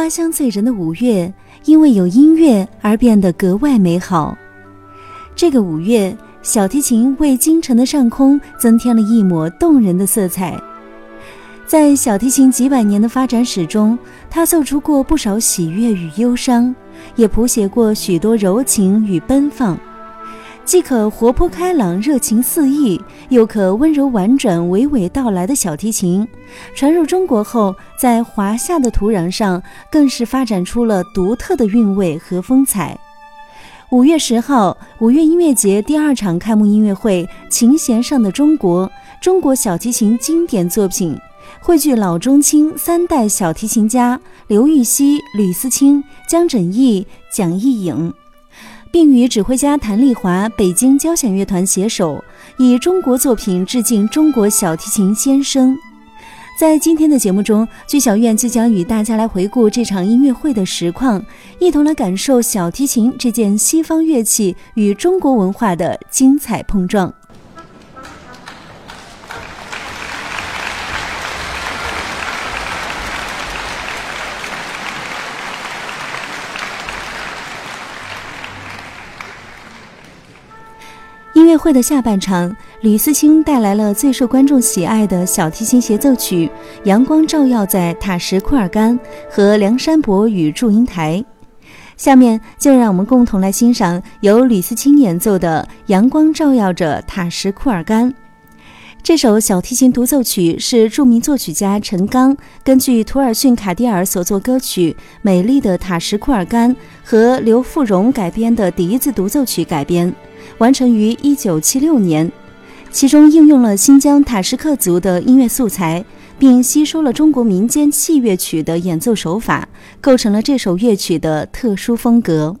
花香醉人的五月，因为有音乐而变得格外美好。这个五月，小提琴为京城的上空增添了一抹动人的色彩。在小提琴几百年的发展史中，它奏出过不少喜悦与忧伤，也谱写过许多柔情与奔放。既可活泼开朗、热情四溢，又可温柔婉转、娓娓道来的小提琴，传入中国后，在华夏的土壤上，更是发展出了独特的韵味和风采。五月十号，五月音乐节第二场开幕音乐会《琴弦上的中国》，中国小提琴经典作品，汇聚老中青三代小提琴家刘禹锡、吕思清、姜振义、蒋毅颖。并与指挥家谭丽华、北京交响乐团携手，以中国作品致敬中国小提琴先生。在今天的节目中，剧小院就将与大家来回顾这场音乐会的实况，一同来感受小提琴这件西方乐器与中国文化的精彩碰撞。乐会的下半场，吕思清带来了最受观众喜爱的小提琴协奏曲《阳光照耀在塔什库尔干》和《梁山伯与祝英台》。下面就让我们共同来欣赏由吕思清演奏的《阳光照耀着塔什库尔干》。这首小提琴独奏曲是著名作曲家陈刚根据图尔逊卡迪尔所作歌曲《美丽的塔什库尔干》和刘富荣改编的笛子独奏曲改编。完成于一九七六年，其中应用了新疆塔什克族的音乐素材，并吸收了中国民间器乐曲的演奏手法，构成了这首乐曲的特殊风格。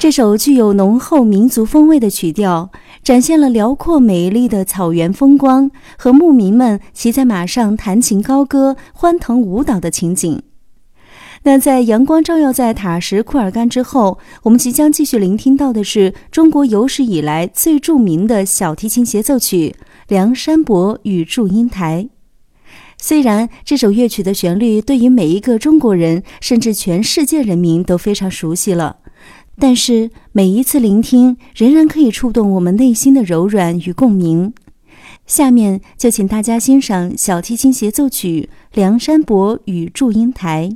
这首具有浓厚民族风味的曲调，展现了辽阔美丽的草原风光和牧民们骑在马上弹琴高歌、欢腾舞蹈的情景。那在阳光照耀在塔什库尔干之后，我们即将继续聆听到的是中国有史以来最著名的小提琴协奏曲《梁山伯与祝英台》。虽然这首乐曲的旋律对于每一个中国人，甚至全世界人民都非常熟悉了。但是每一次聆听，仍然可以触动我们内心的柔软与共鸣。下面就请大家欣赏小提琴协奏曲《梁山伯与祝英台》。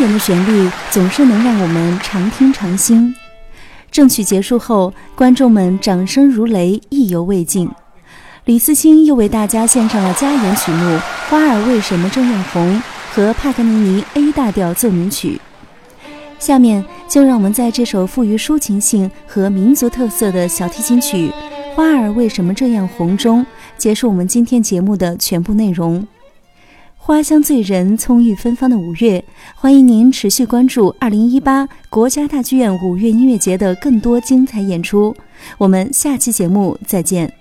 典的旋律总是能让我们常听常新。正曲结束后，观众们掌声如雷，意犹未尽。李思清又为大家献上了加演曲目《花儿为什么这样红》和帕格尼尼 A 大调奏鸣曲。下面就让我们在这首富于抒情性和民族特色的小提琴曲《花儿为什么这样红》中结束我们今天节目的全部内容。花香醉人、葱郁芬芳的五月，欢迎您持续关注二零一八国家大剧院五月音乐节的更多精彩演出。我们下期节目再见。